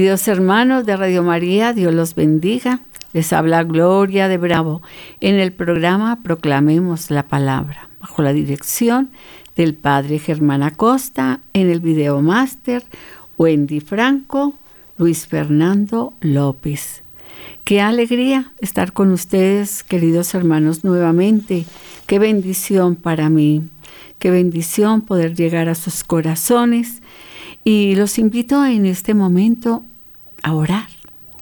Queridos hermanos de Radio María, Dios los bendiga. Les habla Gloria de Bravo en el programa Proclamemos la Palabra, bajo la dirección del Padre Germán Acosta, en el video máster Wendy Franco, Luis Fernando López. Qué alegría estar con ustedes, queridos hermanos, nuevamente. Qué bendición para mí. Qué bendición poder llegar a sus corazones. Y los invito en este momento a orar.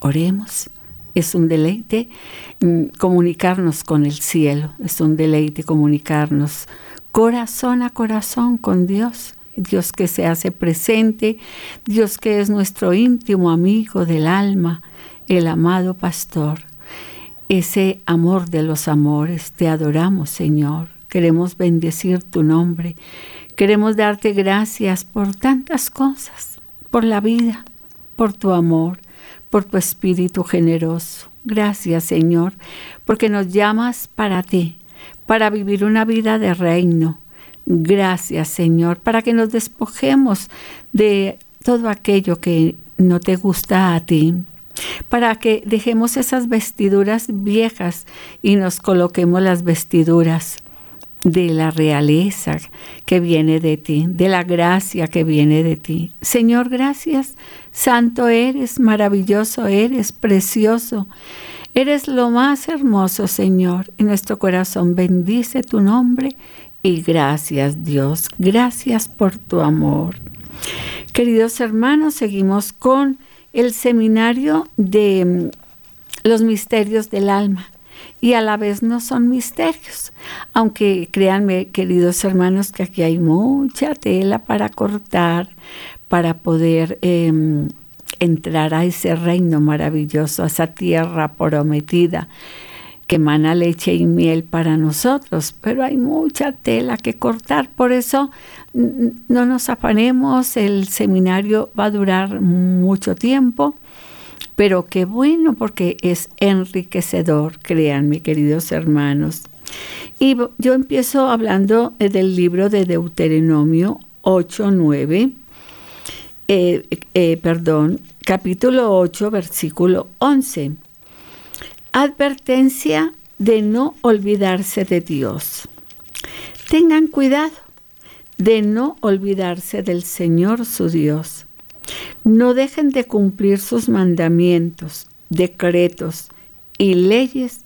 Oremos. Es un deleite mm, comunicarnos con el cielo. Es un deleite comunicarnos corazón a corazón con Dios. Dios que se hace presente, Dios que es nuestro íntimo amigo del alma, el amado pastor. Ese amor de los amores, te adoramos Señor. Queremos bendecir tu nombre. Queremos darte gracias por tantas cosas, por la vida, por tu amor, por tu espíritu generoso. Gracias Señor, porque nos llamas para ti, para vivir una vida de reino. Gracias Señor, para que nos despojemos de todo aquello que no te gusta a ti, para que dejemos esas vestiduras viejas y nos coloquemos las vestiduras de la realeza que viene de ti, de la gracia que viene de ti. Señor, gracias. Santo eres, maravilloso eres, precioso. Eres lo más hermoso, Señor. Y nuestro corazón bendice tu nombre. Y gracias, Dios. Gracias por tu amor. Queridos hermanos, seguimos con el seminario de mm, los misterios del alma y a la vez no son misterios. Aunque créanme, queridos hermanos, que aquí hay mucha tela para cortar, para poder em, entrar a ese reino maravilloso, a esa tierra prometida que emana leche y miel para nosotros, pero hay mucha tela que cortar, por eso no nos afanemos, el seminario va a durar mucho tiempo, pero qué bueno porque es enriquecedor, créanme queridos hermanos. Y yo empiezo hablando eh, del libro de Deuteronomio 8, 9, eh, eh, perdón, capítulo 8, versículo 11 Advertencia de no olvidarse de Dios. Tengan cuidado de no olvidarse del Señor su Dios. No dejen de cumplir sus mandamientos, decretos y leyes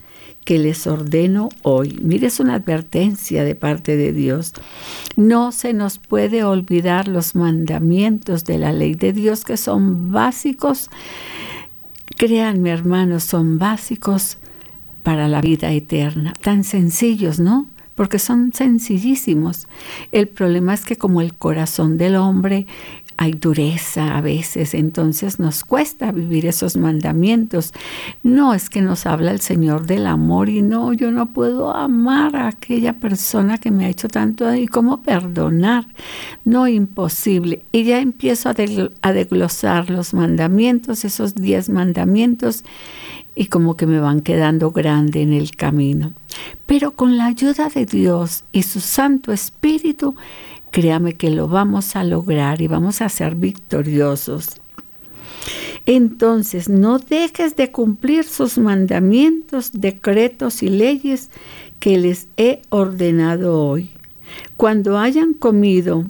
que les ordeno hoy. Mire, es una advertencia de parte de Dios. No se nos puede olvidar los mandamientos de la ley de Dios que son básicos Créanme, hermanos, son básicos para la vida eterna. Tan sencillos, ¿no? Porque son sencillísimos. El problema es que como el corazón del hombre hay dureza a veces, entonces nos cuesta vivir esos mandamientos. No es que nos habla el Señor del amor y no, yo no puedo amar a aquella persona que me ha hecho tanto y cómo perdonar. No, imposible. Y ya empiezo a, a desglosar los mandamientos, esos diez mandamientos, y como que me van quedando grande en el camino. Pero con la ayuda de Dios y su Santo Espíritu, créame que lo vamos a lograr y vamos a ser victoriosos. Entonces, no dejes de cumplir sus mandamientos, decretos y leyes que les he ordenado hoy. Cuando hayan comido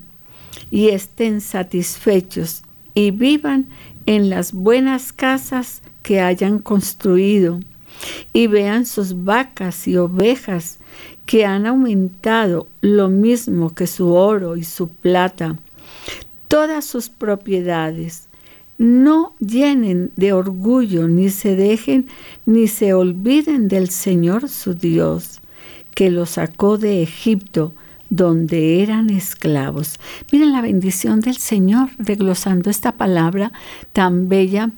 y estén satisfechos y vivan en las buenas casas que hayan construido y vean sus vacas y ovejas que han aumentado lo mismo que su oro y su plata, todas sus propiedades. No llenen de orgullo, ni se dejen, ni se olviden del Señor su Dios, que los sacó de Egipto, donde eran esclavos. Miren la bendición del Señor, desglosando esta palabra tan bella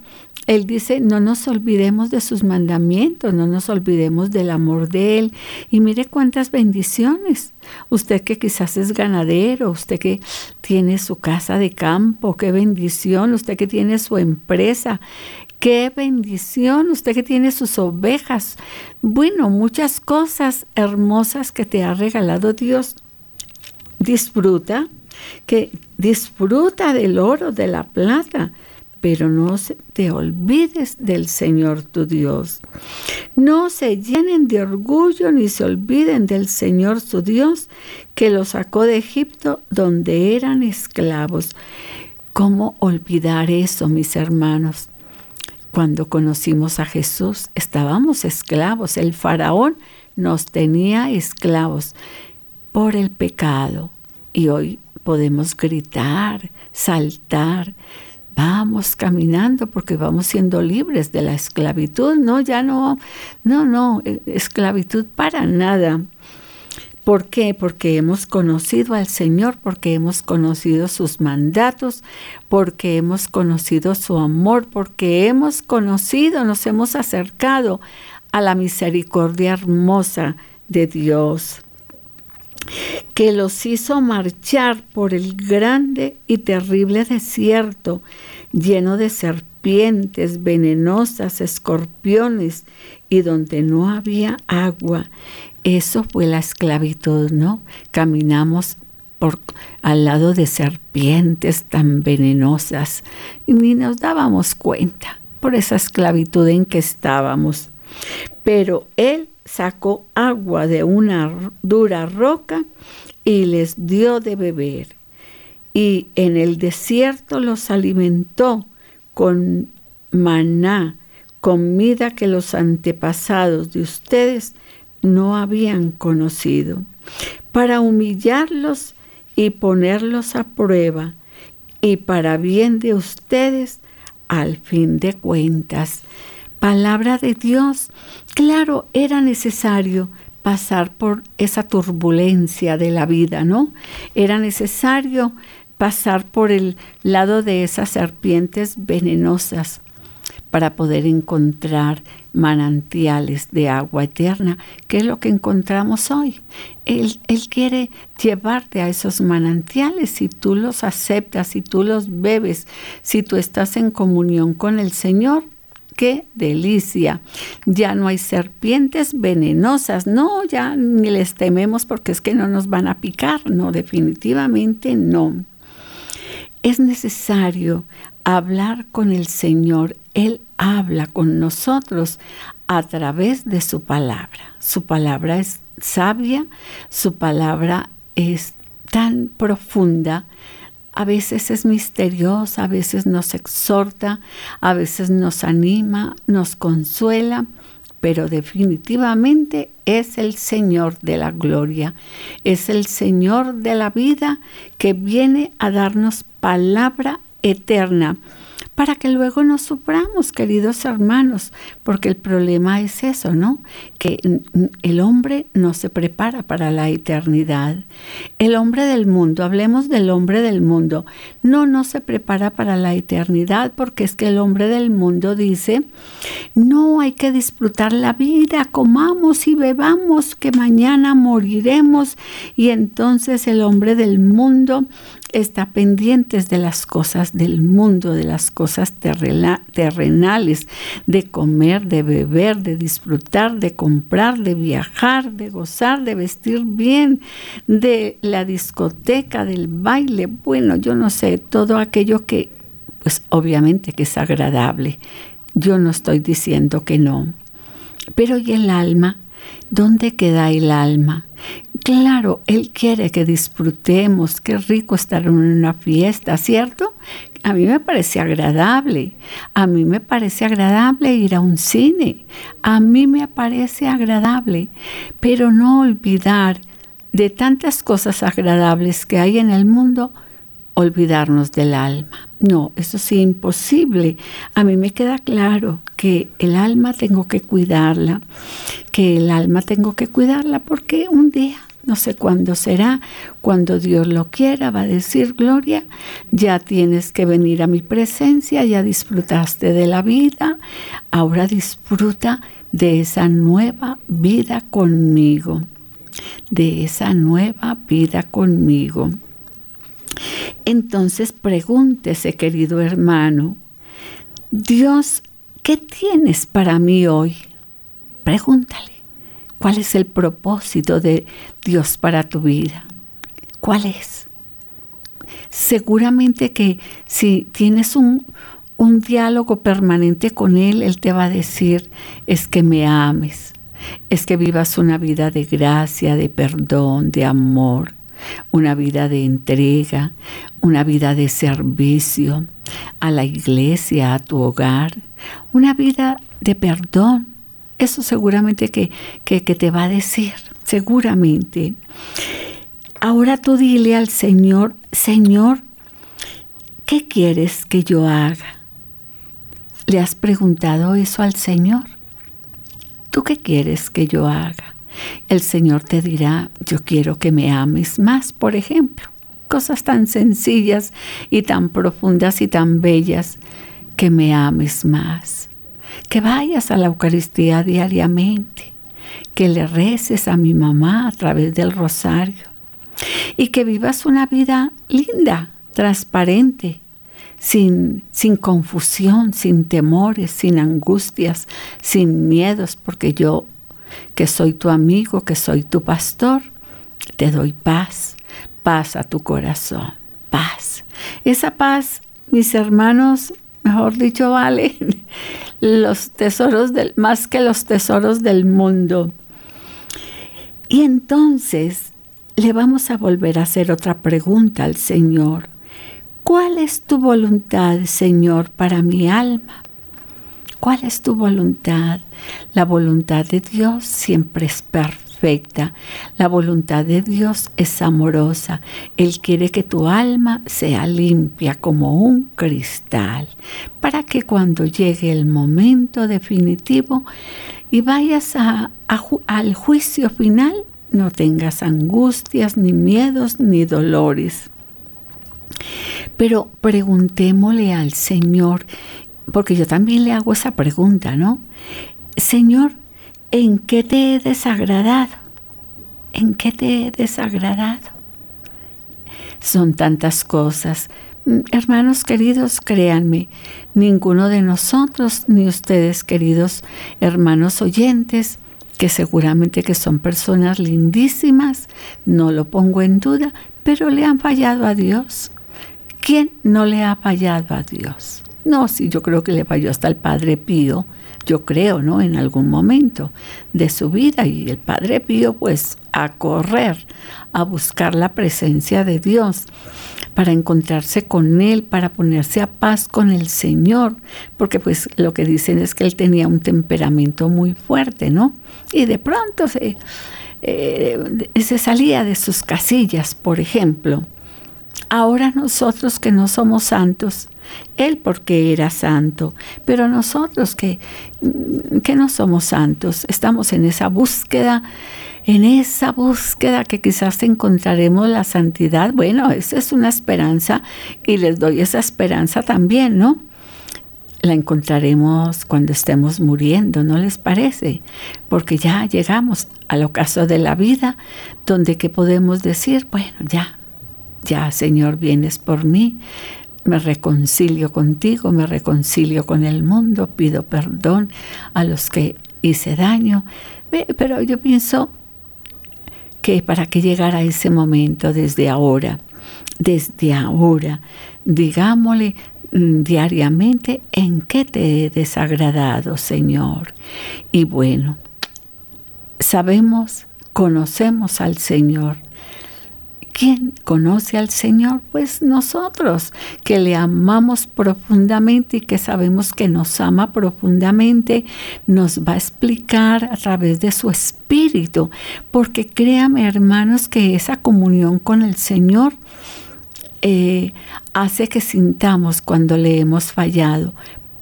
él dice, no nos olvidemos de sus mandamientos, no nos olvidemos del amor de Él. Y mire cuántas bendiciones. Usted que quizás es ganadero, usted que tiene su casa de campo, qué bendición. Usted que tiene su empresa, qué bendición. Usted que tiene sus ovejas. Bueno, muchas cosas hermosas que te ha regalado Dios. disfruta, que disfruta del oro, de la plata, pero no te olvides del Señor tu Dios. No se llenen de orgullo ni se olviden del Señor su Dios que los sacó de Egipto donde eran esclavos. ¿Cómo olvidar eso, mis hermanos? Cuando conocimos a Jesús estábamos esclavos. El faraón nos tenía esclavos por el pecado. Y hoy podemos gritar, saltar, vamos caminando porque vamos siendo libres de la esclavitud. No, ya no, no, no, eh, esclavitud para nada. ¿Por qué? Porque hemos conocido al Señor, porque hemos conocido sus mandatos, porque hemos conocido su amor, porque hemos conocido, nos hemos acercado a la misericordia hermosa de Dios que los hizo marchar por el grande y terrible desierto, lleno de serpientes venenosas, escorpiones, y donde no había agua. Eso fue la esclavitud, ¿no? Caminamos al lado de serpientes tan venenosas y ni nos dábamos cuenta por esa esclavitud en que estábamos. Pero Él sacó agua de una dura roca y les dio de beber. Y en el desierto los alimentó con maná, comida que los antepasados de ustedes no habían conocido, para humillarlos y ponerlos a prueba, y para bien de ustedes al fin de cuentas palabra de Dios. Claro, era necesario pasar por esa turbulencia de la vida, ¿no? Era necesario pasar por el lado de esas serpientes venenosas para poder encontrar manantiales de agua eterna, que es lo que encontramos hoy. Él, él, quiere llevarte a esos manantiales si tú los aceptas, si tú los bebes, si tú estás en comunión con el Señor qué delicia. Ya no hay serpientes venenosas, no, ya ni les tememos porque es que no nos van a picar, no, definitivamente no. Es necesario hablar con el Señor, Él habla con nosotros a través de su palabra. Su palabra es sabia, su palabra es tan profunda a veces es misteriosa, a veces nos exhorta, a veces nos anima, nos consuela, pero definitivamente es el Señor de la gloria, es el Señor de la vida que viene a darnos palabra eterna para que luego nos suframos, queridos hermanos, porque el problema es eso, ¿no? Que el hombre no se prepara para la eternidad. El hombre del mundo, hablemos del hombre del mundo, no, no se prepara para la eternidad porque es que el hombre del mundo dice, no hay que disfrutar la vida, comamos y bebamos, que mañana moriremos. Y entonces el hombre del mundo está pendientes de las cosas del mundo, de las cosas terrenales, de comer, de beber, de disfrutar, de comprar, de viajar, de gozar, de vestir bien, de la discoteca, del baile, bueno, yo no sé, todo aquello que, pues obviamente que es agradable. Yo no estoy diciendo que no. Pero ¿y el alma? ¿Dónde queda el alma? Claro, Él quiere que disfrutemos, qué rico estar en una fiesta, ¿cierto? A mí me parece agradable, a mí me parece agradable ir a un cine, a mí me parece agradable, pero no olvidar de tantas cosas agradables que hay en el mundo, olvidarnos del alma. No, eso sí, imposible. A mí me queda claro que el alma tengo que cuidarla, que el alma tengo que cuidarla porque un día, no sé cuándo será, cuando Dios lo quiera, va a decir, Gloria, ya tienes que venir a mi presencia, ya disfrutaste de la vida, ahora disfruta de esa nueva vida conmigo, de esa nueva vida conmigo. Entonces pregúntese, querido hermano, Dios, ¿qué tienes para mí hoy? Pregúntale, ¿cuál es el propósito de Dios para tu vida? ¿Cuál es? Seguramente que si tienes un, un diálogo permanente con Él, Él te va a decir, es que me ames, es que vivas una vida de gracia, de perdón, de amor, una vida de entrega, una vida de servicio a la iglesia, a tu hogar, una vida de perdón. Eso seguramente que, que, te va a decir, seguramente. Ahora tú dile al Señor, Señor, ¿qué quieres que yo haga? ¿Le has preguntado eso al Señor? ¿Tú qué quieres que yo haga? El Señor te dirá, yo quiero que me ames más, por ejemplo. Cosas tan sencillas y tan profundas y tan bellas, que me ames más. Que vayas a la Eucaristía diariamente, que le reces a mi mamá a través del rosario y que vivas una vida linda, transparente, sin, sin confusión, sin temores, sin angustias, sin miedos, porque yo, que soy tu amigo, que soy tu pastor, te doy paz, paz a tu corazón, paz. Esa paz, mis hermanos, mejor dicho, vale los tesoros del, más que los tesoros del mundo. Y entonces le vamos a volver a hacer otra pregunta al Señor. ¿Cuál es tu voluntad, Señor, para mi alma? ¿Cuál es tu voluntad? La voluntad de Dios siempre es perfecta. La voluntad de Dios es amorosa. Él quiere que tu alma sea limpia como un cristal, para que cuando llegue el momento definitivo y vayas al juicio final, no tengas angustias, ni miedos, ni dolores. Pero preguntémosle al Señor, porque yo también le hago esa pregunta, ¿no? Señor, ¿en qué te he desagradado? ¿En qué te he desagradado? Son tantas cosas. Mm, hermanos queridos, créanme, ninguno de nosotros, ni ustedes queridos hermanos oyentes, que seguramente que son personas lindísimas, no lo pongo en duda, pero le han fallado a Dios. ¿Quién no le ha fallado a Dios? No, sí, yo creo que le falló hasta el Padre Pío, yo creo, ¿no? En algún momento de su vida y el Padre Pío pues a correr, a buscar la presencia de Dios, para encontrarse con Él, para ponerse a paz con el Señor, porque pues lo que dicen es que Él tenía un temperamento muy fuerte, ¿no? Y de pronto se, eh, se salía de sus casillas, por ejemplo Ahora nosotros que no somos santos, Él porque era santo, pero nosotros que, que no somos santos, estamos en esa búsqueda, en esa búsqueda que quizás encontraremos la santidad. Bueno, esa es una esperanza y les doy esa esperanza también, ¿no? la encontraremos cuando estemos muriendo, ¿no les parece? Porque ya llegamos al ocaso de la vida donde que podemos decir, bueno, ya, ya Señor vienes por mí, me reconcilio contigo, me reconcilio con el mundo, pido perdón a los que hice daño, pero yo pienso que para que llegara ese momento desde ahora, desde ahora, digámosle mm, diariamente en qué te he desagradado, Señor. Y bueno, sabemos, conocemos al Señor ¿Quién conoce al Señor? Pues nosotros, que le amamos profundamente y que sabemos que nos ama profundamente, nos va a explicar a través de su Espíritu, porque créame hermanos que esa comunión con el Señor eh, hace que sintamos cuando le hemos fallado,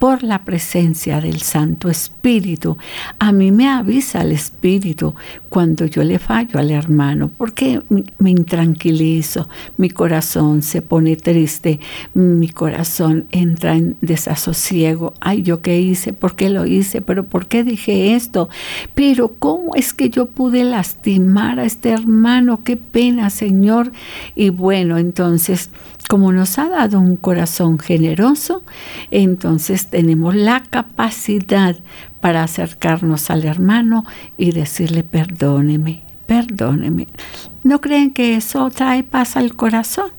por la presencia del Santo Espíritu. A mí me avisa el Espíritu cuando yo le fallo al hermano, porque me intranquilizo, mi corazón se pone triste, mi corazón entra en desasosiego. Ay, yo qué hice, por qué lo hice, pero por qué dije esto, pero cómo es que yo pude lastimar a este hermano, qué pena, Señor. Y bueno, entonces como nos ha dado un corazón generoso, entonces tenemos la capacidad para acercarnos al hermano y decirle, perdóneme, perdóneme. ¿No creen que eso trae paz al corazón?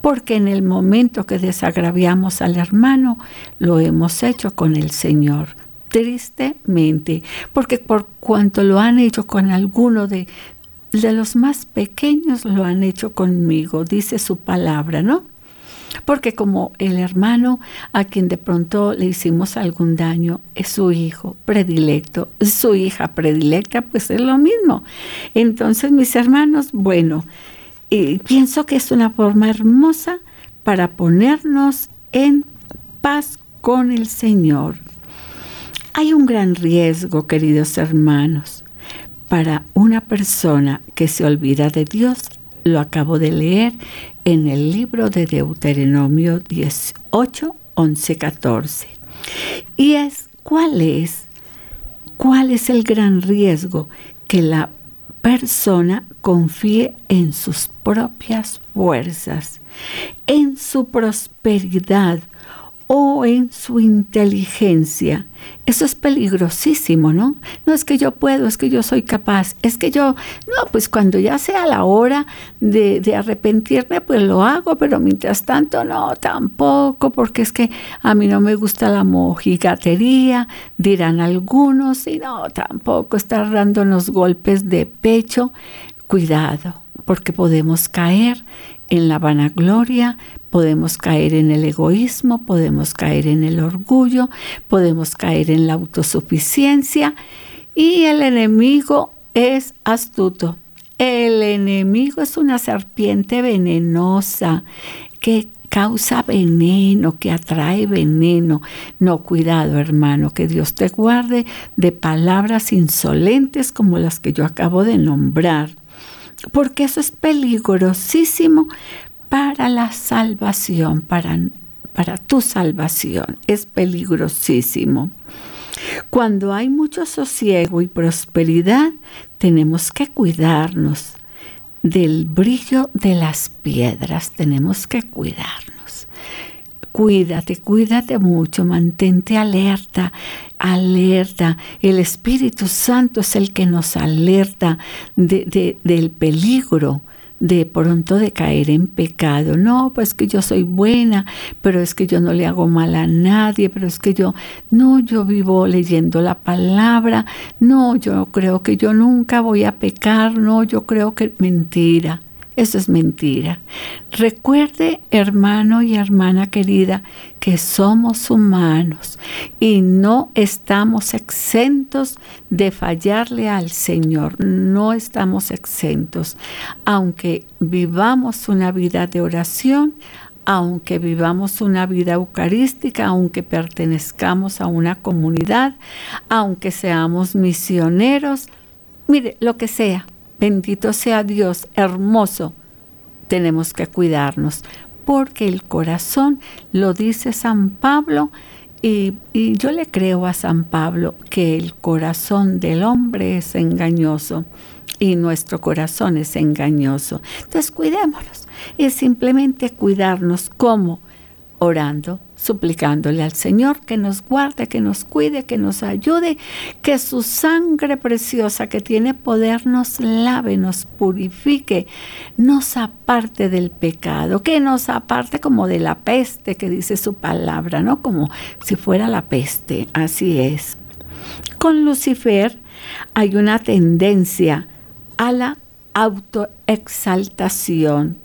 Porque en el momento que desagraviamos al hermano, lo hemos hecho con el Señor. Tristemente, porque por cuanto lo han hecho con alguno de, de los más pequeños, lo han hecho conmigo, dice su palabra, ¿no? Porque como el hermano a quien de pronto le hicimos algún daño es su hijo predilecto, su hija predilecta, pues es lo mismo. Entonces, mis hermanos, bueno, eh, pienso que es una forma hermosa para ponernos en paz con el Señor. Hay un gran riesgo, queridos hermanos, para una persona que se olvida de Dios. Lo acabo de leer en el libro de Deuteronomio 18, 11, 14. Y es, ¿cuál es? ¿Cuál es el gran riesgo? Que la persona confíe en sus propias fuerzas, en su prosperidad o en su inteligencia. Eso es peligrosísimo, ¿no? No es que yo puedo, es que yo soy capaz, es que yo, no, pues cuando ya sea la hora de, de, arrepentirme, pues lo hago, pero mientras tanto no, tampoco, porque es que a mí no me gusta la mojigatería, dirán algunos, y no, tampoco estar dándonos golpes de pecho. Cuidado, porque podemos caer en la vanagloria, podemos caer en el egoísmo, podemos caer en el orgullo, podemos caer en la autosuficiencia y el enemigo es astuto. El enemigo es una serpiente venenosa que causa veneno, que atrae veneno. No, cuidado hermano, que Dios te guarde de palabras insolentes como las que yo acabo de nombrar porque eso es peligrosísimo para la salvación, para, para tu salvación. Es peligrosísimo. Cuando hay mucho sosiego y prosperidad, tenemos que cuidarnos del brillo de las piedras, tenemos que cuidarnos. Cuídate, cuídate mucho, mantente alerta, alerta. El Espíritu Santo es el que nos alerta de, del peligro de pronto de caer en pecado. No, pues que yo soy buena, pero es que yo no le hago mal a nadie, pero es que yo, no, yo vivo leyendo la palabra, no, yo creo que yo nunca voy a pecar, no, yo creo que mentira. Eso es mentira. Recuerde, hermano y hermana querida, que somos humanos y no estamos exentos de fallarle al Señor. No estamos exentos. Aunque vivamos una vida de oración, aunque vivamos una vida eucarística, aunque pertenezcamos a una comunidad, aunque seamos misioneros, mire, lo que sea, Bendito sea Dios, hermoso. Tenemos que cuidarnos porque el corazón, lo dice San Pablo, y, y, yo le creo a San Pablo que el corazón del hombre es engañoso y nuestro corazón es engañoso. Entonces cuidémonos. Es simplemente cuidarnos como orando, suplicándole al Señor que nos guarde, que nos cuide, que nos ayude, que su sangre preciosa que tiene poder nos lave, nos purifique, nos aparte del pecado, que nos aparte como de la peste que dice su palabra, ¿no? Como si fuera la peste, así es. Con Lucifer hay una tendencia a la autoexaltación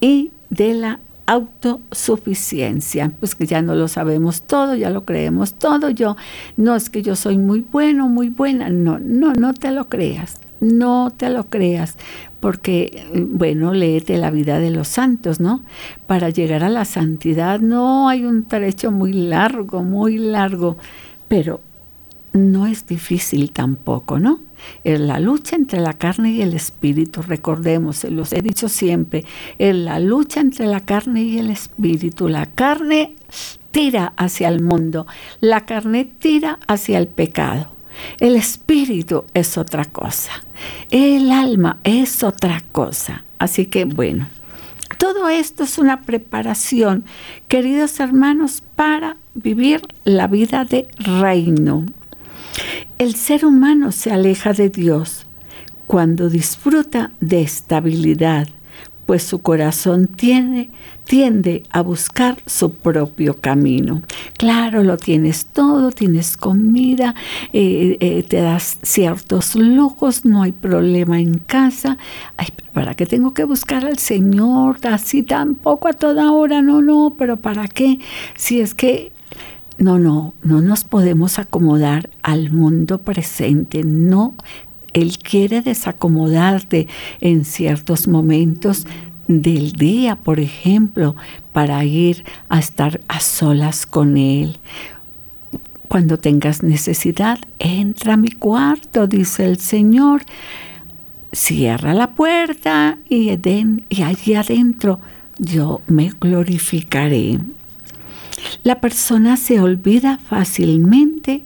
y de la autosuficiencia, pues que ya no lo sabemos todo, ya lo creemos todo, yo no es que yo soy muy bueno, muy buena, no, no, no te lo creas, no te lo creas, porque, bueno, léete la vida de los santos, ¿no? Para llegar a la santidad no hay un trecho muy largo, muy largo, pero no es difícil tampoco, ¿no? Es la lucha entre la carne y el espíritu, recordemos, los he dicho siempre, es la lucha entre la carne y el espíritu. La carne tira hacia el mundo, la carne tira hacia el pecado. El espíritu es otra cosa, el alma es otra cosa. Así que bueno, todo esto es una preparación, queridos hermanos, para vivir la vida de reino. El ser humano se aleja de Dios cuando disfruta de estabilidad, pues su corazón tiene, tiende a buscar su propio camino. Claro, lo tienes todo, tienes comida, eh, eh, te das ciertos lujos, no hay problema en casa. ¿para qué tengo que buscar al Señor así tampoco a toda hora? No, no, pero ¿para qué? Si es que no, no, no nos podemos acomodar al mundo presente, no él quiere desacomodarte en ciertos momentos del día, por ejemplo, para ir a estar a solas con Él. Cuando tengas necesidad, entra a mi cuarto, dice el Señor. Cierra la puerta y, allí adentro yo me glorificaré. La persona se olvida fácilmente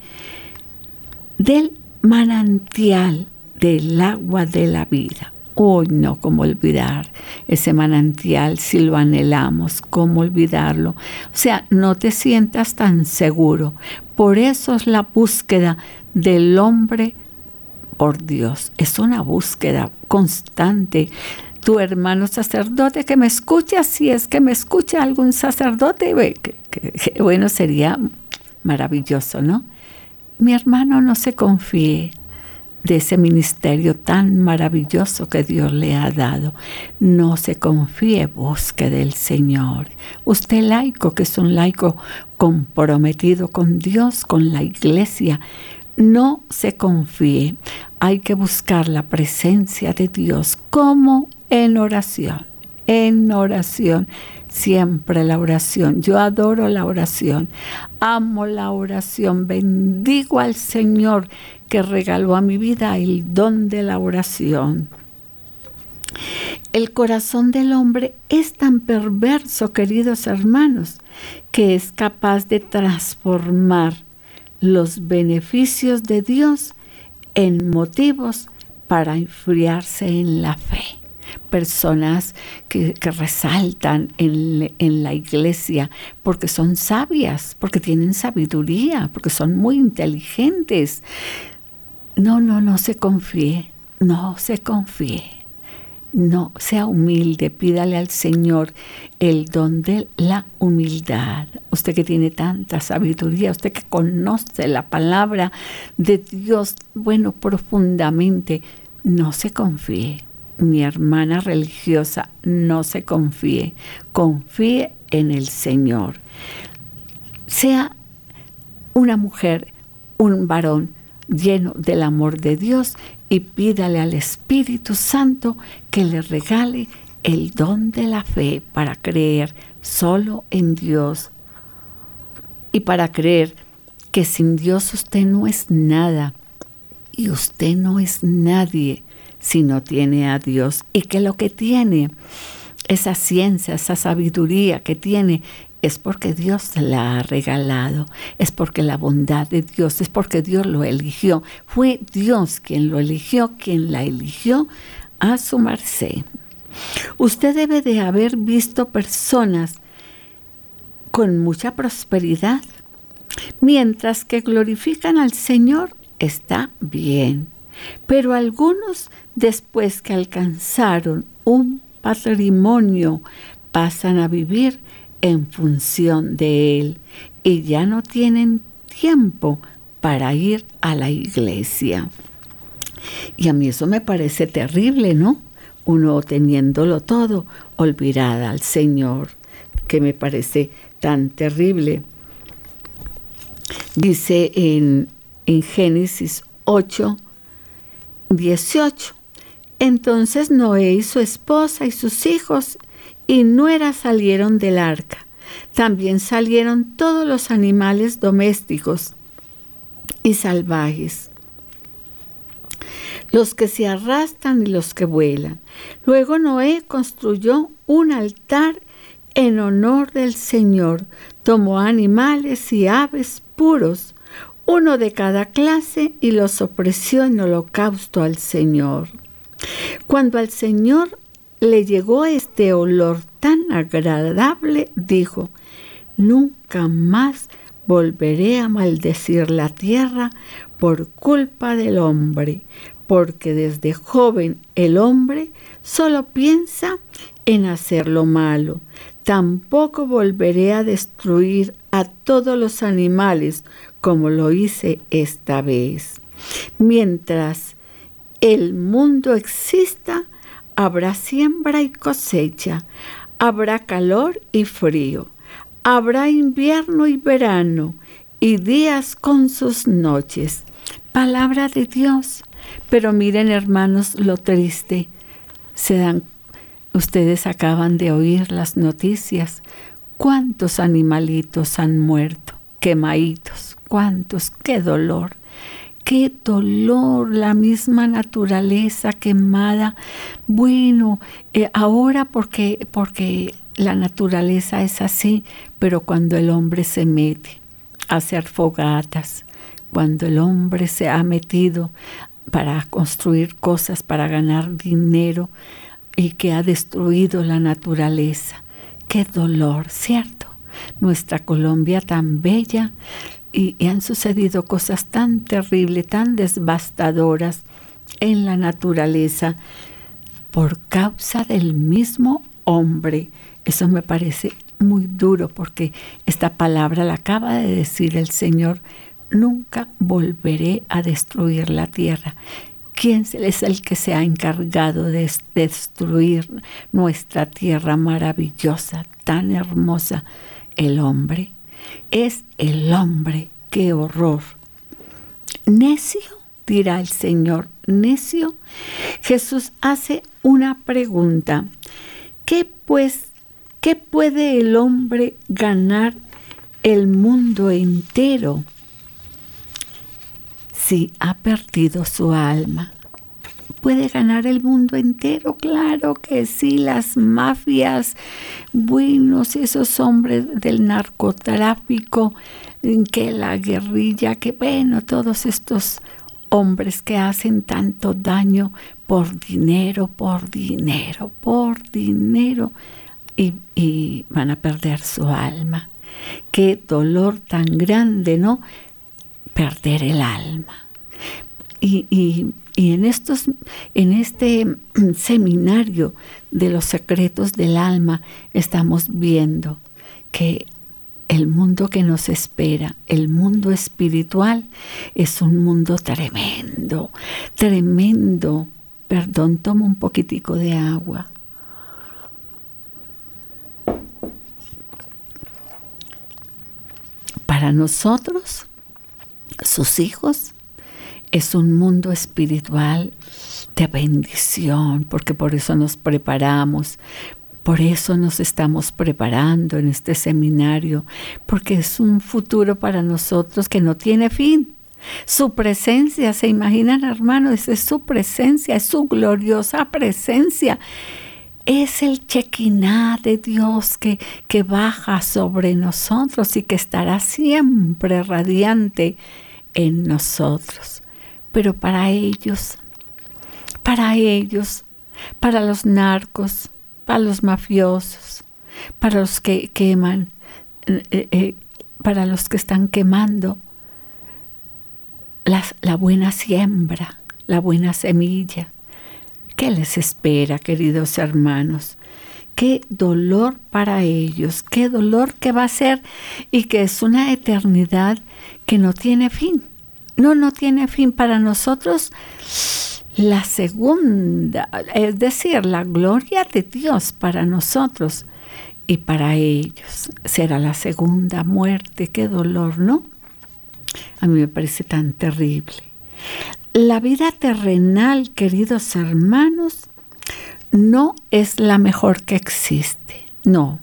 del manantial del agua de la vida. Hoy no, como olvidar ese manantial si lo anhelamos, cómo olvidarlo. O sea, no te sientas tan seguro. Por eso es la búsqueda del hombre por Dios. Es una búsqueda constante. Tu hermano sacerdote que me escucha, si es que me escucha algún sacerdote, bueno, sería maravilloso, ¿no? Mi hermano no se confíe de ese ministerio tan maravilloso que Dios le ha dado. No se confíe, busque del Señor. Usted laico, que es un laico comprometido con Dios, con la iglesia, no se confíe. Hay que buscar la presencia de Dios como en oración, en oración siempre la oración. Yo adoro la oración, amo la oración, bendigo al Señor que regaló a mi vida el don de la oración. El corazón del hombre es tan perverso, queridos hermanos, que es capaz de transformar los beneficios de Dios en motivos para enfriarse en la fe personas que, resaltan en, en, la iglesia porque son sabias, porque tienen sabiduría, porque son muy inteligentes. No, no, no se confíe, no se confíe. No, sea humilde, pídale al Señor el don de la humildad. Usted que tiene tanta sabiduría, usted que conoce la palabra de Dios, bueno, profundamente, no se confíe mi hermana religiosa, no se confíe, confíe en el Señor. Sea una mujer, un varón lleno del amor de Dios y pídale al Espíritu Santo que le regale el don de la fe para creer solo en Dios. Y para creer que sin Dios usted no es nada y usted no es nadie si no tiene a Dios y que lo que tiene, esa ciencia, esa sabiduría que tiene, es porque Dios la ha regalado, es porque la bondad de Dios, es porque Dios lo eligió. Fue Dios quien lo eligió, quien la eligió a su merced. Usted debe de haber visto personas con mucha prosperidad, mientras que glorifican al Señor, está bien. Pero algunos después que alcanzaron un patrimonio, pasan a vivir en función de él y ya no tienen tiempo para ir a la iglesia. Y a mí eso me parece terrible, ¿no? Uno teniéndolo todo, olvidar al Señor, que me parece tan terrible. Dice en, en Génesis 8, 18. Entonces Noé y su esposa y sus hijos y nuera salieron del arca. También salieron todos los animales domésticos y salvajes, los que se arrastran y los que vuelan. Luego Noé construyó un altar en honor del Señor. Tomó animales y aves puros, uno de cada clase, y los ofreció en holocausto al Señor. Cuando al Señor le llegó este olor tan agradable, dijo, nunca más volveré a maldecir la tierra por culpa del hombre, porque desde joven el hombre solo piensa en hacer lo malo. Tampoco volveré a destruir a todos los animales como lo hice esta vez. Mientras el mundo exista, habrá siembra y cosecha, habrá calor y frío, habrá invierno y verano, y días con sus noches. Palabra de Dios. Pero miren hermanos lo triste. Se dan, ustedes acaban de oír las noticias. ¿Cuántos animalitos han muerto? Quemaditos. ¿Cuántos? ¡Qué dolor! Qué dolor, la misma naturaleza quemada. Bueno, eh, ahora porque, porque la naturaleza es así, pero cuando el hombre se mete a hacer fogatas, cuando el hombre se ha metido para construir cosas, para ganar dinero y que ha destruido la naturaleza. Qué dolor, ¿cierto? Nuestra Colombia tan bella y, han sucedido cosas tan terribles, tan devastadoras en la naturaleza por causa del mismo hombre. Eso me parece muy duro porque esta palabra la acaba de decir el Señor nunca volveré a destruir la tierra. ¿Quién es el que se ha encargado de destruir nuestra tierra maravillosa, tan hermosa? El hombre. Es el hombre. ¡Qué horror! Necio, dirá el Señor, necio. Jesús hace una pregunta. ¿Qué pues, qué puede el hombre ganar el mundo entero? si ha perdido su alma. ¿Puede ganar el mundo entero? Claro que sí, las mafias, buenos, esos hombres del narcotráfico, que la guerrilla, que bueno, todos estos hombres que hacen tanto daño por dinero, por dinero, por dinero, y, y van a perder su alma. Qué dolor tan grande, ¿no? perder el alma. Y, en, estos, en este seminario de los secretos del alma estamos viendo que el mundo que nos espera, el mundo espiritual, es un mundo tremendo, tremendo. Perdón, tomo un poquitico de agua. Para nosotros, sus hijos, es un mundo espiritual de bendición, porque por eso nos preparamos, por eso nos estamos preparando en este seminario, porque es un futuro para nosotros que no tiene fin. Su presencia, se imaginan hermanos, es su presencia, es su gloriosa presencia. Es el chequiná de Dios que, que baja sobre nosotros y que estará siempre radiante en nosotros. Pero para ellos, para ellos, para los narcos, para los mafiosos, para los que queman, eh, eh, para los que están quemando la buena siembra, la buena semilla. ¿Qué les espera, queridos hermanos? Qué dolor para ellos, qué dolor que va a ser y que es una eternidad que no tiene fin. No, no tiene fin para nosotros. La segunda, es decir, la gloria de Dios para nosotros y para ellos será la segunda muerte. Qué dolor, ¿no? A mí me parece tan terrible. La vida terrenal, queridos hermanos, no es la mejor que existe. No,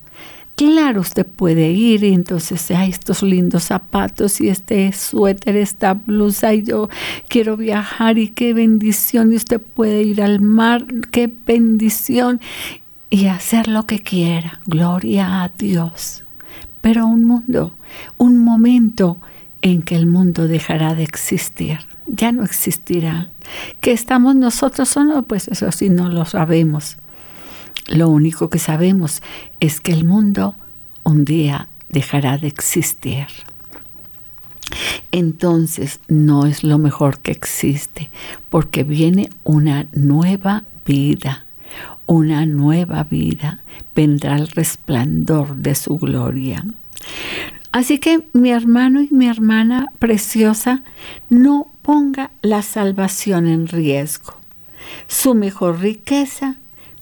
Claro, usted puede ir y entonces, hay estos lindos zapatos y este suéter, esta blusa y yo quiero viajar y qué bendición y usted puede ir al mar, qué bendición y hacer lo que quiera. Gloria a Dios. Pero un mundo, un momento en que el mundo dejará de existir. Ya no existirá. ¿Que estamos nosotros o no? Pues eso sí no lo sabemos. Lo único que sabemos es que el mundo un día dejará de existir. entonces no es lo mejor que existe, porque viene una nueva vida, una nueva vida, vendrá el resplandor de su gloria. Así que mi hermano y mi hermana preciosa, no ponga la salvación en riesgo. Su mejor riqueza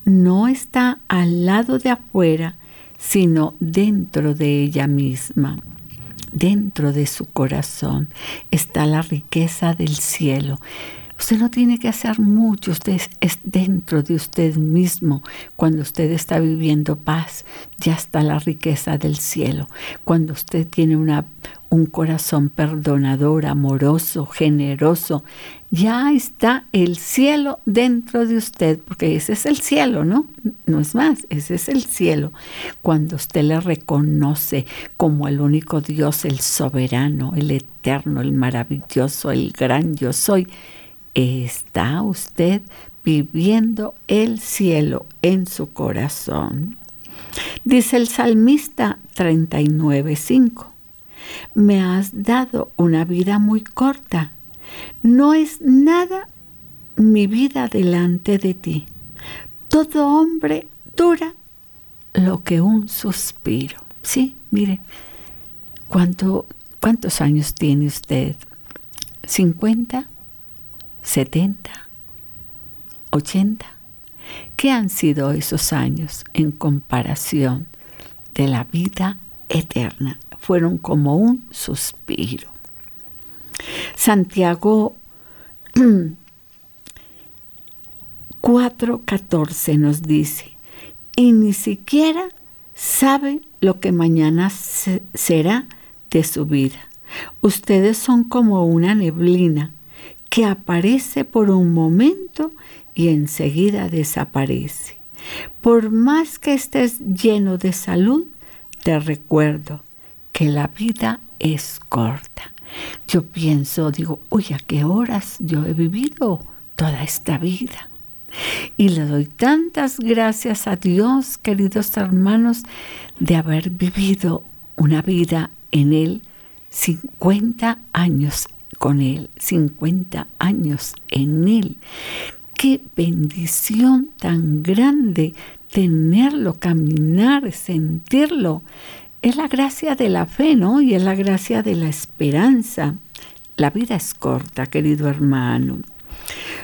no está al lado de afuera, sino dentro de ella misma. Dentro de su corazón está la riqueza del cielo. Usted no tiene que hacer mucho, usted es, dentro de usted mismo. Cuando usted está viviendo paz, ya está la riqueza del cielo. Cuando usted tiene una, un corazón perdonador, amoroso, generoso, ya está el cielo dentro de usted, porque ese es el cielo, ¿no? No es más, ese es el cielo. Cuando usted le reconoce como el único Dios, el soberano, el eterno, el maravilloso, el gran yo soy, está usted viviendo el cielo en su corazón. Dice el salmista 39.5, me has dado una vida muy corta, no es nada mi vida delante de ti. Todo hombre dura lo que un suspiro. Sí, mire, ¿cuántos años tiene usted? ¿50? 70, 80. ¿Qué han sido esos años en comparación de la vida eterna? Fueron como un suspiro. Santiago 4:14 nos dice, y ni siquiera sabe lo que mañana será de su vida. Ustedes son como una neblina que aparece por un momento y enseguida desaparece. Por más que estés lleno de salud, te recuerdo que la vida es corta. Yo pienso, digo, uy, ¿a qué horas yo he vivido toda esta vida? Y le doy tantas gracias a Dios, queridos hermanos, de haber vivido una vida en Él 50 años con Él, 50 años en Él. Qué bendición tan grande tenerlo, caminar, sentirlo. Es la gracia de la fe, ¿no? Y es la gracia de la esperanza. La vida es corta, querido hermano.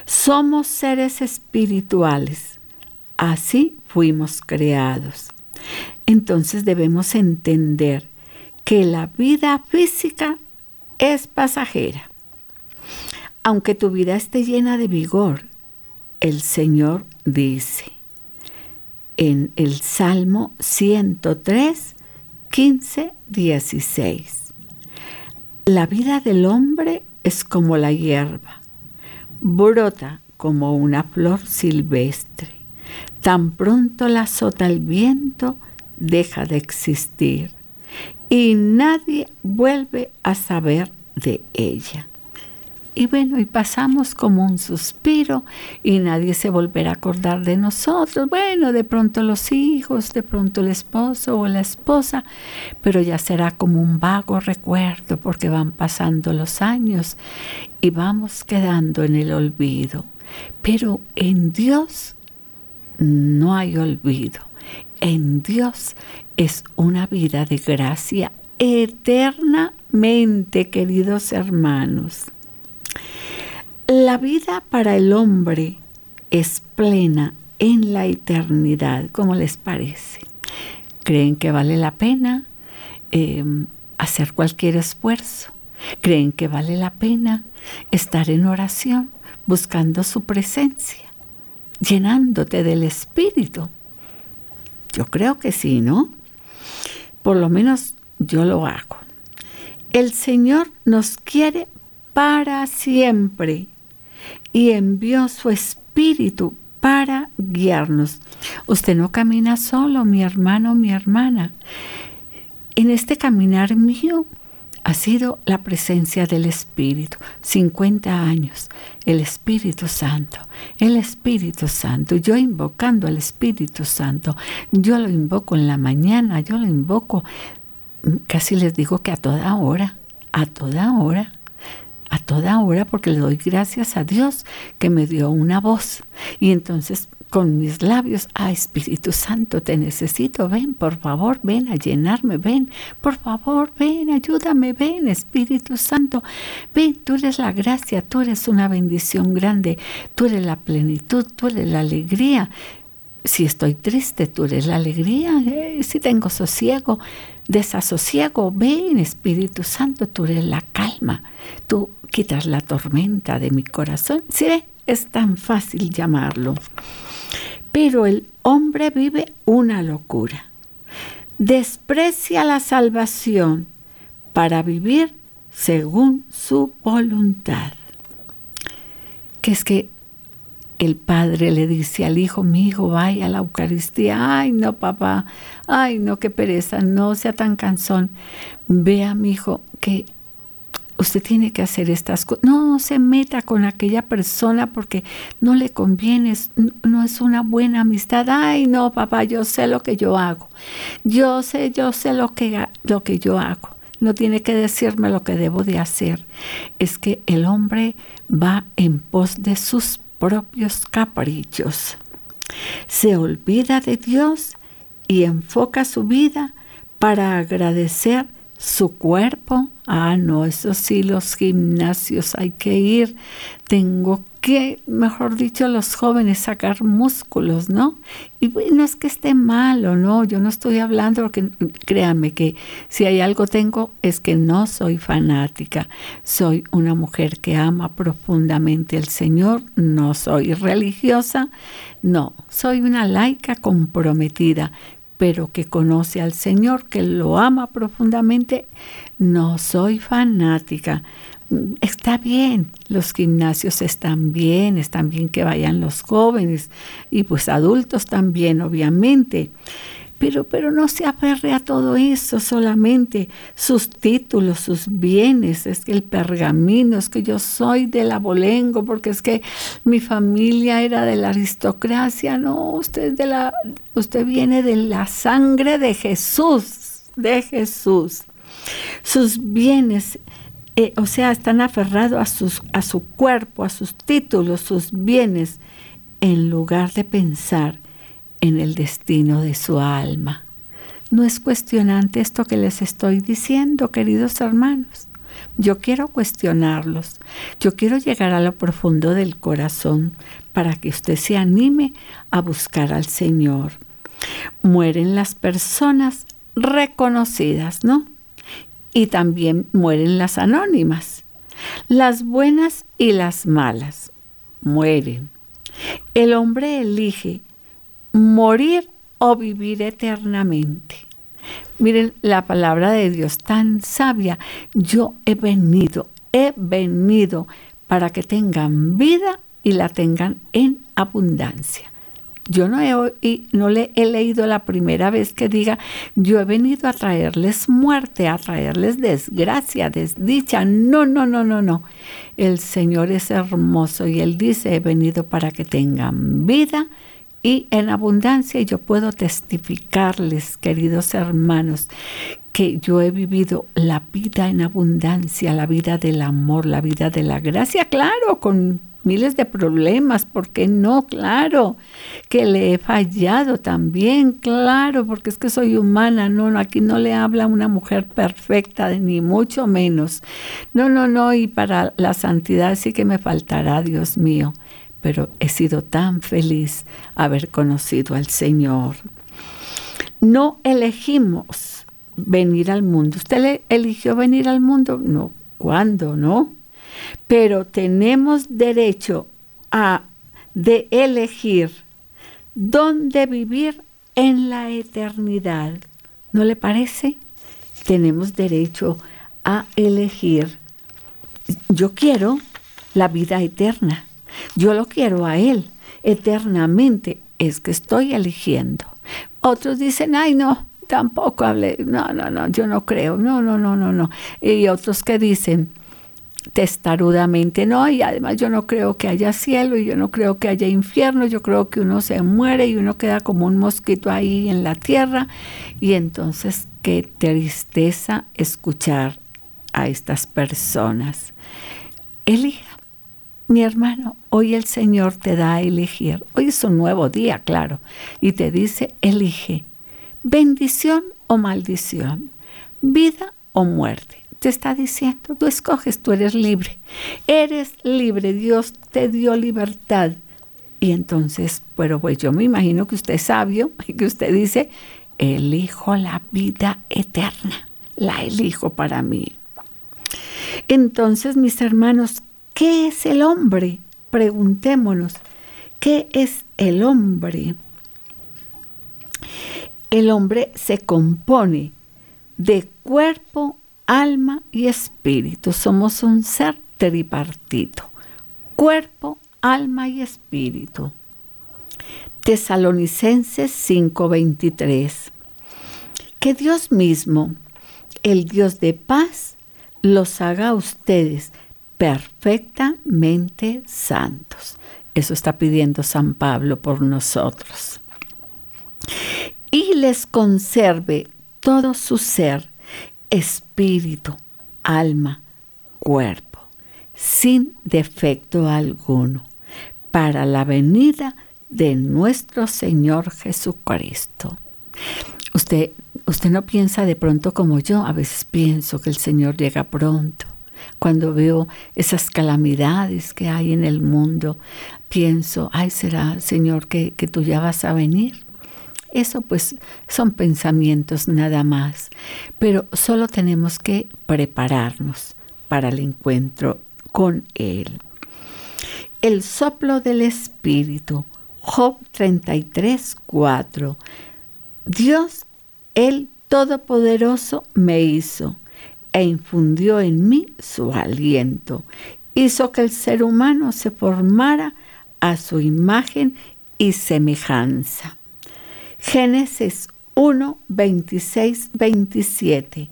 Somos seres espirituales. Así fuimos creados. Entonces debemos entender que la vida física es pasajera. Aunque tu vida esté llena de vigor, el Señor dice en el Salmo 103, 15, 16. La vida del hombre es como la hierba, brota como una flor silvestre. Tan pronto la azota el viento, deja de existir y nadie vuelve a saber de ella. Y bueno, y pasamos como un suspiro y nadie se volverá a acordar de nosotros. Bueno, de pronto los hijos, de pronto el esposo o la esposa, pero ya será como un vago recuerdo porque van pasando los años y vamos quedando en el olvido. Pero en Dios no hay olvido. En Dios es una vida de gracia eternamente, queridos hermanos. La vida para el hombre es plena en la eternidad, ¿cómo les parece? ¿Creen que vale la pena em, hacer cualquier esfuerzo? ¿Creen que vale la pena estar en oración, buscando su presencia, llenándote del Espíritu? Yo creo que sí, ¿no? Por lo menos yo lo hago. El Señor nos quiere para siempre y envió su Espíritu para guiarnos. Usted no camina solo, mi hermano, mi hermana. En este caminar mío ha sido la presencia del Espíritu. 50 años, el Espíritu Santo, el Espíritu Santo, yo invocando al Espíritu Santo, yo lo invoco en la mañana, yo lo invoco, casi les digo que a toda hora, a toda hora, a toda hora, porque le doy gracias a Dios que me dio una voz. Y entonces con mis labios, ah, Espíritu Santo, te necesito, ven, por favor, ven a llenarme, ven, por favor, ven, ayúdame, ven, Espíritu Santo, ven, tú eres la gracia, tú eres una bendición grande, tú eres la plenitud, tú eres la alegría. Si estoy triste, tú eres la alegría, eh, si tengo sosiego, desasosiego, ven, Espíritu Santo, tú eres la calma, tú quitas la tormenta de mi corazón. Sí, es tan fácil llamarlo. Pero el hombre vive una locura. Desprecia la salvación para vivir según su voluntad. Que es que el padre le dice al hijo, mi hijo, vaya a la Eucaristía. Ay, no, papá. Ay, no, qué pereza. No sea tan cansón. Vea, mi hijo, que usted tiene que hacer estas cosas. No se meta con aquella persona porque no le conviene, no es una buena amistad. Ay, no, papá, yo sé lo que yo hago. Yo sé, yo sé lo que, lo que yo hago. No tiene que decirme lo que debo de hacer. Es que el hombre va en pos de sus propios caprichos. Se olvida de Dios y enfoca su vida para agradecer su cuerpo. Ah, no, eso sí, los gimnasios hay que ir. Tengo que, mejor dicho, los jóvenes sacar músculos, ¿no? Y no es que esté malo, no, yo no estoy hablando, porque créanme que si hay algo tengo es que no soy fanática. Soy una mujer que ama profundamente al Señor, no soy religiosa, no, soy una laica comprometida pero que conoce al Señor, que lo ama profundamente, no soy fanática. Está bien, los gimnasios están bien, están bien que vayan los jóvenes y pues adultos también, obviamente. Pero, pero no se aferre a todo eso solamente, sus títulos, sus bienes, es que el pergamino, es que yo soy del abolengo, porque es que mi familia era de la aristocracia, no, usted, de la, usted viene de la sangre de Jesús, de Jesús. Sus bienes, eh, o sea, están aferrados a, sus, a su cuerpo, a sus títulos, sus bienes, en lugar de pensar en el destino de su alma. No es cuestionante esto que les estoy diciendo, queridos hermanos. Yo quiero cuestionarlos. Yo quiero llegar a lo profundo del corazón para que usted se anime a buscar al Señor. Mueren las personas reconocidas, ¿no? Y también mueren las anónimas. Las buenas y las malas mueren. El hombre elige morir o vivir eternamente. Miren la palabra de Dios tan sabia. Yo he venido, he venido para que tengan vida y la tengan en abundancia. Yo no, he, no le he leído la primera vez que diga, yo he venido a traerles muerte, a traerles desgracia, desdicha. No, no, no, no, no. El Señor es hermoso y Él dice, he venido para que tengan vida y en abundancia yo puedo testificarles, queridos hermanos, que yo he vivido la vida en abundancia, la vida del amor, la vida de la gracia, claro, con miles de problemas, ¿por qué no? Claro, que le he fallado también, claro, porque es que soy humana, no, no, aquí no le habla una mujer perfecta, ni mucho menos. No, no, no, y para la santidad sí que me faltará, Dios mío pero he sido tan feliz haber conocido al Señor. No elegimos venir al mundo. ¿Usted le eligió venir al mundo? No. ¿Cuándo? No. Pero tenemos derecho a de elegir dónde vivir en la eternidad. ¿No le parece? Tenemos derecho a elegir. Yo quiero la vida eterna. Yo lo quiero a Él eternamente. Es que estoy eligiendo. Otros dicen, ay no, tampoco hablé. No, no, no, yo no creo. No, no, no, no, no. Y otros que dicen testarudamente, no, y además yo no creo que haya cielo y yo no creo que haya infierno, yo creo que uno se muere y uno queda como un mosquito ahí en la tierra y entonces qué tristeza escuchar a estas personas. Elija, mi hermano, hoy el Señor te da a elegir. Hoy es un nuevo día, claro, y te dice, elige bendición o maldición, vida o muerte. Te está diciendo, tú escoges, tú eres libre. Eres libre, Dios te dio libertad. Y entonces, pero pues yo me imagino que usted es sabio y que usted dice, elijo la vida eterna, la elijo para mí. Entonces, mis hermanos, ¿qué es el hombre? Preguntémonos, ¿qué es el hombre? El hombre se compone de cuerpo, alma y espíritu. Somos un ser tripartito. Cuerpo, alma y espíritu. Tesalonicenses 5:23. Que Dios mismo, el Dios de paz, los haga a ustedes perfectamente santos. Eso está pidiendo San Pablo por nosotros. Y les conserve todo su ser, espíritu, alma, cuerpo, sin defecto alguno, para la venida de nuestro Señor Jesucristo. Usted, usted no piensa de pronto como yo, a veces pienso que el Señor llega pronto. Cuando veo esas calamidades que hay en el mundo, pienso, ay, será, Señor, que, tú ya vas a venir. Eso pues son pensamientos nada más, pero solo tenemos que prepararnos para el encuentro con Él. El soplo del Espíritu, Job 33, 4. Dios, el Todopoderoso, me hizo e infundió en mí su aliento. Hizo que el ser humano se formara a su imagen y semejanza. Génesis 1, 26, 27.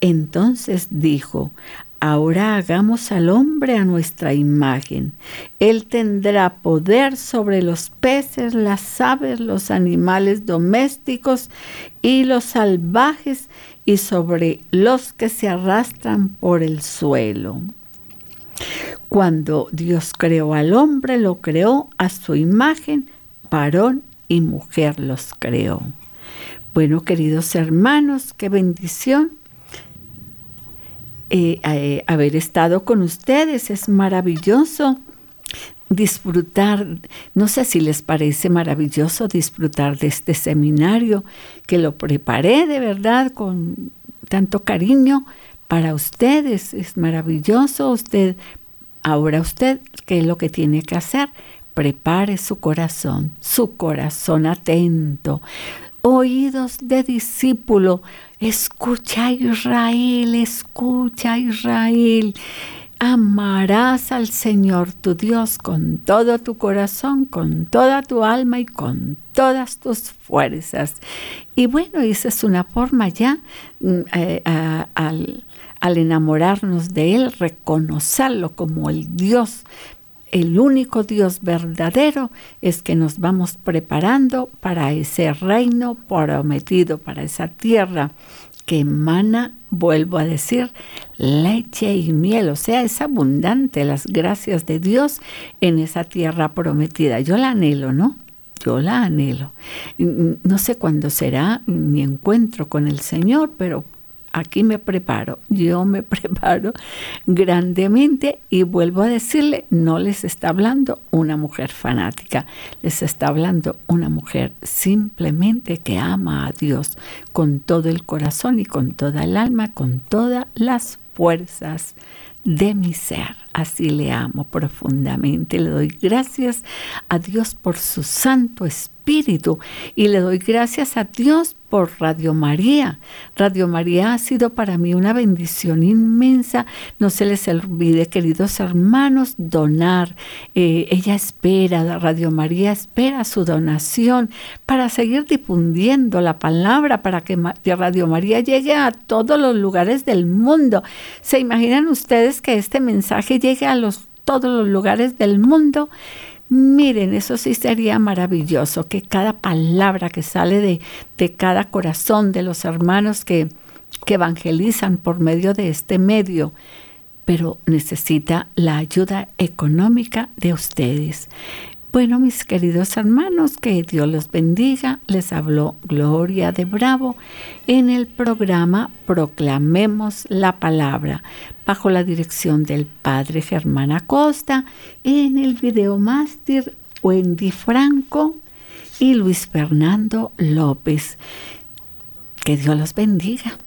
Entonces dijo, ahora hagamos al hombre a nuestra imagen. Él tendrá poder sobre los peces, las aves, los animales domésticos y los salvajes y sobre los que se arrastran por el suelo. Cuando Dios creó al hombre, lo creó a su imagen, varón y mujer los creó. Bueno, queridos hermanos, qué bendición eh, eh, haber estado con ustedes. Es maravilloso disfrutar, no sé si les parece maravilloso disfrutar de este seminario, que lo preparé de verdad con tanto cariño para ustedes. Es maravilloso. Usted, ahora usted, ¿qué es lo que tiene que hacer? prepare su corazón, su corazón atento, oídos de discípulo. Escucha Israel, escucha Israel. Amarás al Señor tu Dios con todo tu corazón, con toda tu alma y con todas tus fuerzas. Y bueno, esa es una forma ya mm, eh, al, al enamorarnos de Él, reconocerlo como el Dios el único Dios verdadero es que nos vamos preparando para ese reino prometido, para esa tierra que emana, vuelvo a decir, leche y miel, o sea, es abundante las gracias de Dios en esa tierra prometida. Yo la anhelo, ¿no? Yo la anhelo. No sé cuándo será mi encuentro con el Señor, pero aquí me preparo, yo me preparo grandemente y vuelvo a decirle, no les está hablando una mujer fanática, les está hablando una mujer simplemente que ama a Dios con todo el corazón y con toda el alma, con todas las fuerzas de mi ser. Así le amo profundamente. Le doy gracias a Dios por su Santo Espíritu y le doy gracias a Dios por Radio María. Radio María ha sido para mí una bendición inmensa. No se les olvide, queridos hermanos, donar. Eh, ella espera, Radio María espera su donación para seguir difundiendo la palabra, para que Radio María llegue a todos los lugares del mundo. ¿Se imaginan ustedes que este mensaje llegue a los, todos los lugares del mundo? Miren, eso sí sería maravilloso, que cada palabra que sale de, de cada corazón de los hermanos que, que evangelizan por medio de este medio, pero necesita la ayuda económica de ustedes. Bueno, mis queridos hermanos, que Dios los bendiga. Les habló Gloria de Bravo en el programa Proclamemos la Palabra, bajo la dirección del Padre Germán Acosta, en el video máster Wendy Franco y Luis Fernando López. Que Dios los bendiga.